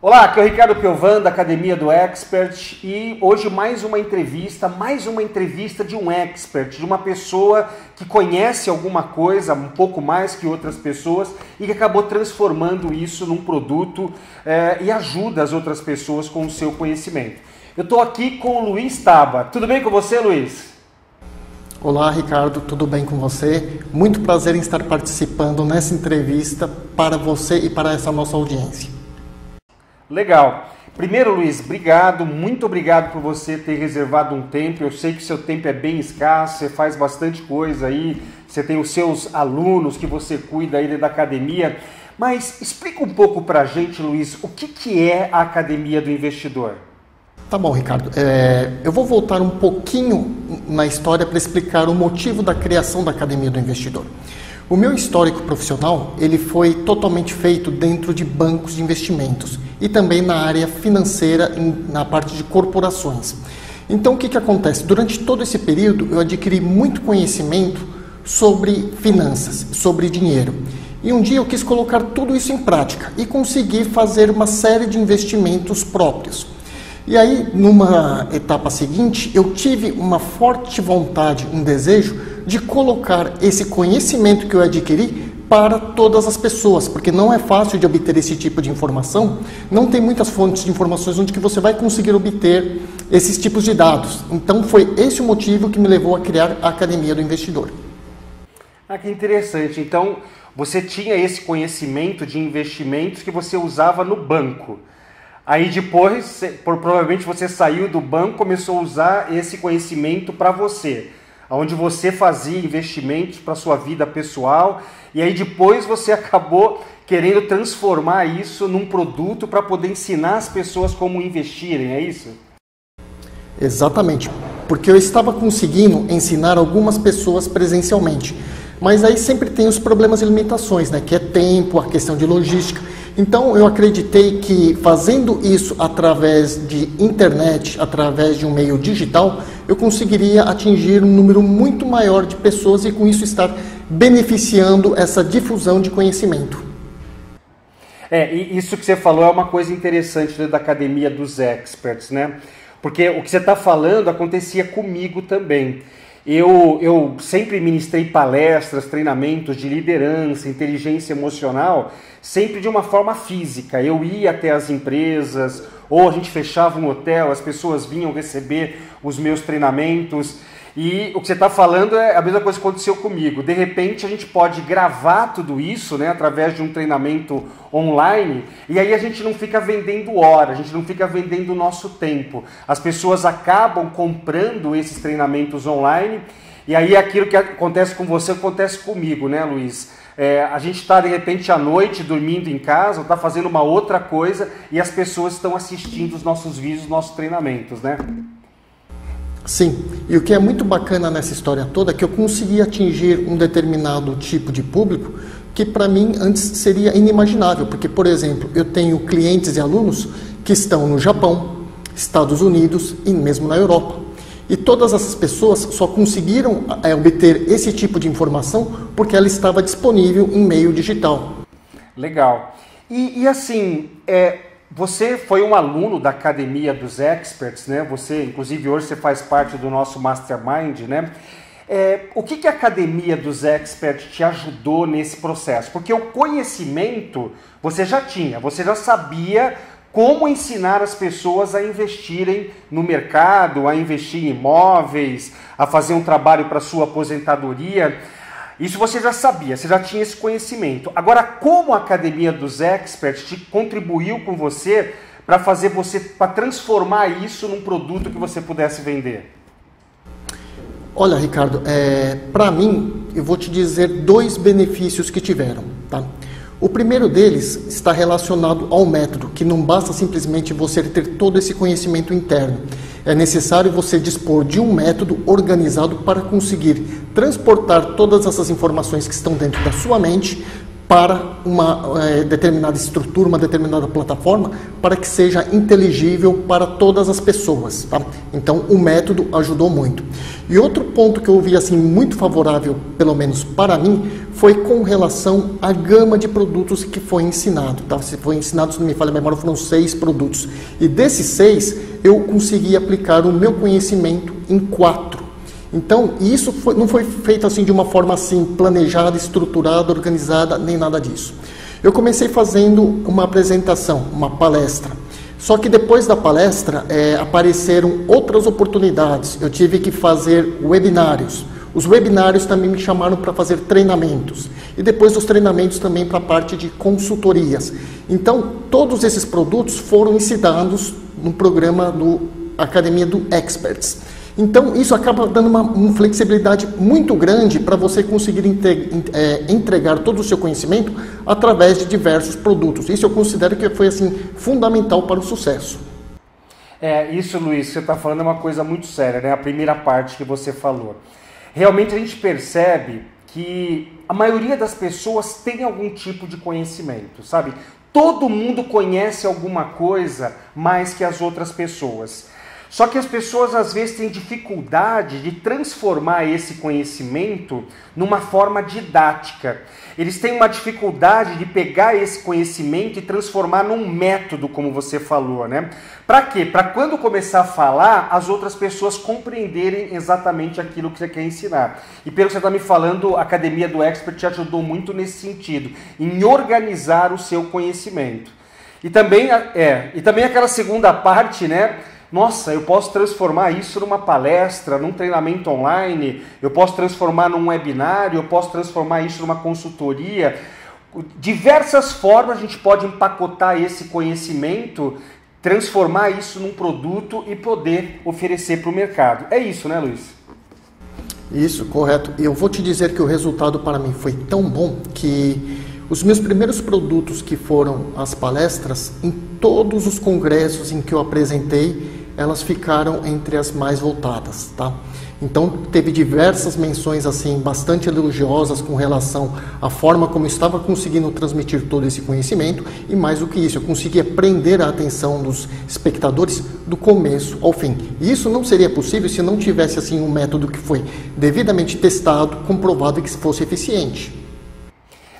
Olá, aqui é o Ricardo Piovan da Academia do Expert e hoje mais uma entrevista, mais uma entrevista de um expert, de uma pessoa que conhece alguma coisa um pouco mais que outras pessoas e que acabou transformando isso num produto é, e ajuda as outras pessoas com o seu conhecimento. Eu estou aqui com o Luiz Taba. Tudo bem com você, Luiz? Olá, Ricardo, tudo bem com você? Muito prazer em estar participando nessa entrevista para você e para essa nossa audiência. Legal. Primeiro, Luiz, obrigado, muito obrigado por você ter reservado um tempo. Eu sei que seu tempo é bem escasso, você faz bastante coisa aí, você tem os seus alunos que você cuida aí da academia. Mas explica um pouco para a gente, Luiz, o que, que é a Academia do Investidor? Tá bom, Ricardo. É, eu vou voltar um pouquinho na história para explicar o motivo da criação da Academia do Investidor. O meu histórico profissional ele foi totalmente feito dentro de bancos de investimentos e também na área financeira, na parte de corporações. Então, o que, que acontece? Durante todo esse período, eu adquiri muito conhecimento sobre finanças, sobre dinheiro. E um dia eu quis colocar tudo isso em prática e consegui fazer uma série de investimentos próprios. E aí, numa etapa seguinte, eu tive uma forte vontade, um desejo de colocar esse conhecimento que eu adquiri para todas as pessoas, porque não é fácil de obter esse tipo de informação, não tem muitas fontes de informações onde que você vai conseguir obter esses tipos de dados. Então foi esse o motivo que me levou a criar a Academia do Investidor. Ah, que interessante. Então, você tinha esse conhecimento de investimentos que você usava no banco. Aí depois, provavelmente você saiu do banco, começou a usar esse conhecimento para você onde você fazia investimentos para sua vida pessoal e aí depois você acabou querendo transformar isso num produto para poder ensinar as pessoas como investirem, é isso? Exatamente, porque eu estava conseguindo ensinar algumas pessoas presencialmente, mas aí sempre tem os problemas e limitações, né? Que é tempo, a questão de logística. Então eu acreditei que fazendo isso através de internet, através de um meio digital, eu conseguiria atingir um número muito maior de pessoas e com isso estar beneficiando essa difusão de conhecimento. É, e isso que você falou é uma coisa interessante da academia dos experts, né? Porque o que você está falando acontecia comigo também. Eu, eu sempre ministrei palestras, treinamentos de liderança, inteligência emocional, sempre de uma forma física. Eu ia até as empresas, ou a gente fechava um hotel, as pessoas vinham receber os meus treinamentos. E o que você está falando é a mesma coisa que aconteceu comigo. De repente a gente pode gravar tudo isso né, através de um treinamento online e aí a gente não fica vendendo hora, a gente não fica vendendo o nosso tempo. As pessoas acabam comprando esses treinamentos online e aí aquilo que acontece com você acontece comigo, né, Luiz? É, a gente está de repente à noite dormindo em casa, está fazendo uma outra coisa e as pessoas estão assistindo os nossos vídeos, os nossos treinamentos, né? Sim, e o que é muito bacana nessa história toda é que eu consegui atingir um determinado tipo de público que para mim antes seria inimaginável, porque, por exemplo, eu tenho clientes e alunos que estão no Japão, Estados Unidos e mesmo na Europa. E todas essas pessoas só conseguiram é, obter esse tipo de informação porque ela estava disponível em meio digital. Legal. E, e assim, é, você foi um aluno da Academia dos Experts, né? Você, inclusive, hoje você faz parte do nosso Mastermind, né? É, o que, que a Academia dos Experts te ajudou nesse processo? Porque o conhecimento você já tinha, você já sabia como ensinar as pessoas a investirem no mercado, a investir em imóveis, a fazer um trabalho para sua aposentadoria. Isso você já sabia, você já tinha esse conhecimento. Agora, como a Academia dos Experts te contribuiu com você para fazer você, para transformar isso num produto que você pudesse vender? Olha, Ricardo, é, para mim, eu vou te dizer dois benefícios que tiveram. Tá? O primeiro deles está relacionado ao método, que não basta simplesmente você ter todo esse conhecimento interno. É necessário você dispor de um método organizado para conseguir transportar todas essas informações que estão dentro da sua mente para uma é, determinada estrutura, uma determinada plataforma, para que seja inteligível para todas as pessoas. Tá? Então, o método ajudou muito. E outro ponto que eu vi assim muito favorável, pelo menos para mim, foi com relação à gama de produtos que foi ensinado. Tá? Se foi ensinado, se não me falha a memória, foram seis produtos. E desses seis, eu consegui aplicar o meu conhecimento em quatro. Então, isso foi, não foi feito assim de uma forma assim planejada, estruturada, organizada, nem nada disso. Eu comecei fazendo uma apresentação, uma palestra. Só que depois da palestra é, apareceram outras oportunidades. Eu tive que fazer webinários. Os webinários também me chamaram para fazer treinamentos. E depois dos treinamentos também para a parte de consultorias. Então, todos esses produtos foram ensinados no programa do Academia do Experts. Então, isso acaba dando uma, uma flexibilidade muito grande para você conseguir é, entregar todo o seu conhecimento através de diversos produtos. Isso eu considero que foi assim fundamental para o sucesso. É, isso, Luiz, você está falando é uma coisa muito séria, né? A primeira parte que você falou. Realmente a gente percebe que a maioria das pessoas tem algum tipo de conhecimento, sabe? Todo mundo conhece alguma coisa mais que as outras pessoas. Só que as pessoas às vezes têm dificuldade de transformar esse conhecimento numa forma didática. Eles têm uma dificuldade de pegar esse conhecimento e transformar num método, como você falou, né? Para quê? Para quando começar a falar, as outras pessoas compreenderem exatamente aquilo que você quer ensinar. E pelo que você está me falando, a Academia do Expert te ajudou muito nesse sentido, em organizar o seu conhecimento. E também, é, e também aquela segunda parte, né? Nossa, eu posso transformar isso numa palestra, num treinamento online, eu posso transformar num webinário, eu posso transformar isso numa consultoria. Diversas formas a gente pode empacotar esse conhecimento, transformar isso num produto e poder oferecer para o mercado. É isso, né, Luiz? Isso, correto. Eu vou te dizer que o resultado para mim foi tão bom que os meus primeiros produtos que foram as palestras, em todos os congressos em que eu apresentei, elas ficaram entre as mais voltadas, tá? Então teve diversas menções assim bastante elogiosas com relação à forma como eu estava conseguindo transmitir todo esse conhecimento e mais do que isso, eu consegui prender a atenção dos espectadores do começo ao fim. E isso não seria possível se não tivesse assim um método que foi devidamente testado, comprovado e que fosse eficiente.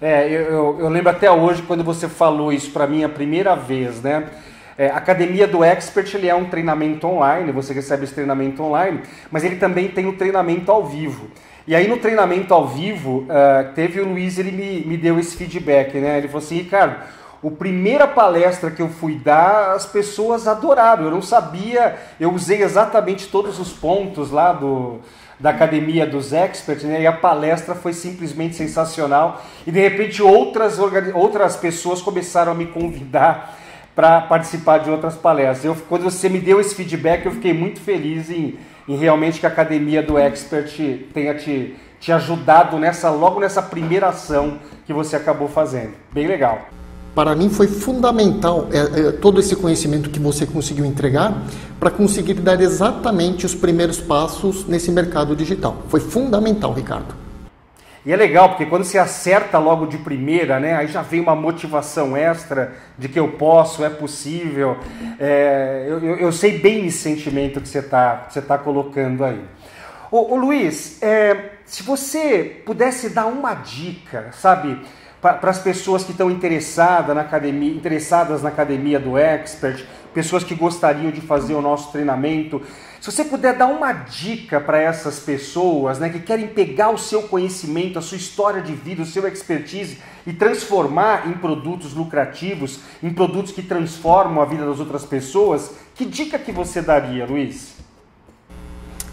É, eu, eu, eu lembro até hoje quando você falou isso para mim a primeira vez, né? É, Academia do Expert ele é um treinamento online, você recebe esse treinamento online, mas ele também tem o treinamento ao vivo. E aí no treinamento ao vivo, uh, teve o Luiz, ele me, me deu esse feedback, né? Ele falou assim, Ricardo, a primeira palestra que eu fui dar, as pessoas adoraram. Eu não sabia, eu usei exatamente todos os pontos lá do, da academia dos experts, né? E a palestra foi simplesmente sensacional. E de repente outras, outras pessoas começaram a me convidar para participar de outras palestras. Eu, quando você me deu esse feedback, eu fiquei muito feliz em, em realmente que a academia do Expert tenha te, te ajudado nessa logo nessa primeira ação que você acabou fazendo. Bem legal. Para mim foi fundamental é, é, todo esse conhecimento que você conseguiu entregar para conseguir dar exatamente os primeiros passos nesse mercado digital. Foi fundamental, Ricardo. E é legal, porque quando você acerta logo de primeira, né, aí já vem uma motivação extra de que eu posso, é possível. É, eu, eu, sei bem esse sentimento que você está tá colocando aí. Ô, ô Luiz, é, se você pudesse dar uma dica, sabe, para as pessoas que estão interessadas na academia, interessadas na academia do Expert, pessoas que gostariam de fazer o nosso treinamento, se você puder dar uma dica para essas pessoas né, que querem pegar o seu conhecimento, a sua história de vida, o seu expertise e transformar em produtos lucrativos, em produtos que transformam a vida das outras pessoas, que dica que você daria, Luiz?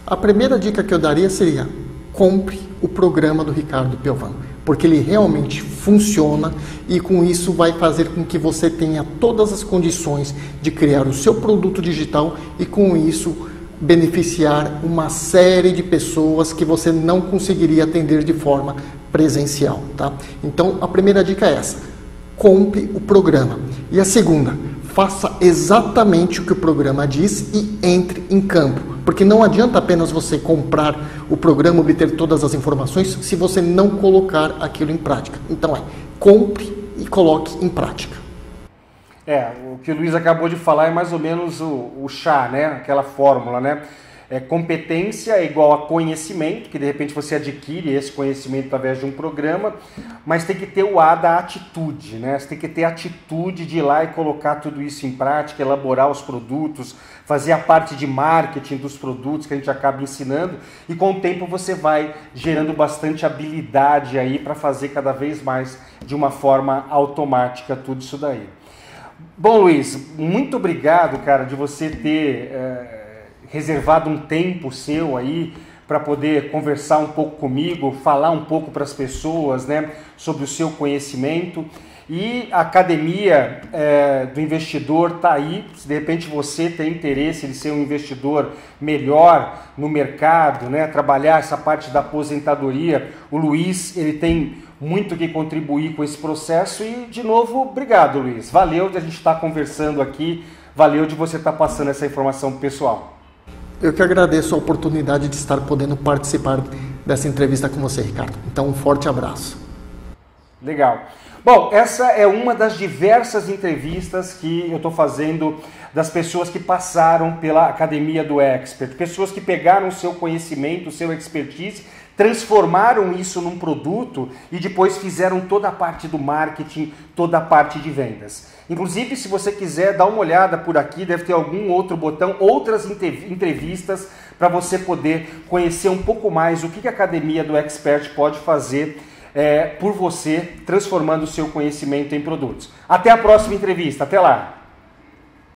A primeira dica que eu daria seria compre o programa do Ricardo Piovano, porque ele realmente funciona e com isso vai fazer com que você tenha todas as condições de criar o seu produto digital e com isso beneficiar uma série de pessoas que você não conseguiria atender de forma presencial, tá? Então, a primeira dica é essa: compre o programa. E a segunda, faça exatamente o que o programa diz e entre em campo Porque não adianta apenas você comprar o programa, obter todas as informações, se você não colocar aquilo em prática. Então é, compre e coloque em prática. É, o que o Luiz acabou de falar é mais ou menos o, o chá, né? Aquela fórmula, né? É, competência é igual a conhecimento, que de repente você adquire esse conhecimento através de um programa, mas tem que ter o A da atitude, né? Você tem que ter a atitude de ir lá e colocar tudo isso em prática, elaborar os produtos, fazer a parte de marketing dos produtos que a gente acaba ensinando, e com o tempo você vai gerando bastante habilidade aí para fazer cada vez mais de uma forma automática tudo isso daí. Bom, Luiz, muito obrigado, cara, de você ter. É reservado um tempo seu aí para poder conversar um pouco comigo, falar um pouco para as pessoas né, sobre o seu conhecimento. E a academia é, do investidor está aí. Se de repente você tem interesse de ser um investidor melhor no mercado, né, trabalhar essa parte da aposentadoria, o Luiz ele tem muito que contribuir com esse processo. E de novo, obrigado, Luiz. Valeu de a gente estar conversando aqui. Valeu de você estar passando essa informação pessoal. Eu que agradeço a oportunidade de estar podendo participar dessa entrevista com você, Ricardo. Então, um forte abraço. Legal. Bom, essa é uma das diversas entrevistas que eu estou fazendo das pessoas que passaram pela Academia do Expert, pessoas que pegaram o seu conhecimento, o seu expertise transformaram isso num produto e depois fizeram toda a parte do marketing, toda a parte de vendas. Inclusive, se você quiser dar uma olhada por aqui, deve ter algum outro botão, outras entrevistas para você poder conhecer um pouco mais o que a Academia do Expert pode fazer é, por você, transformando o seu conhecimento em produtos. Até a próxima entrevista, até lá!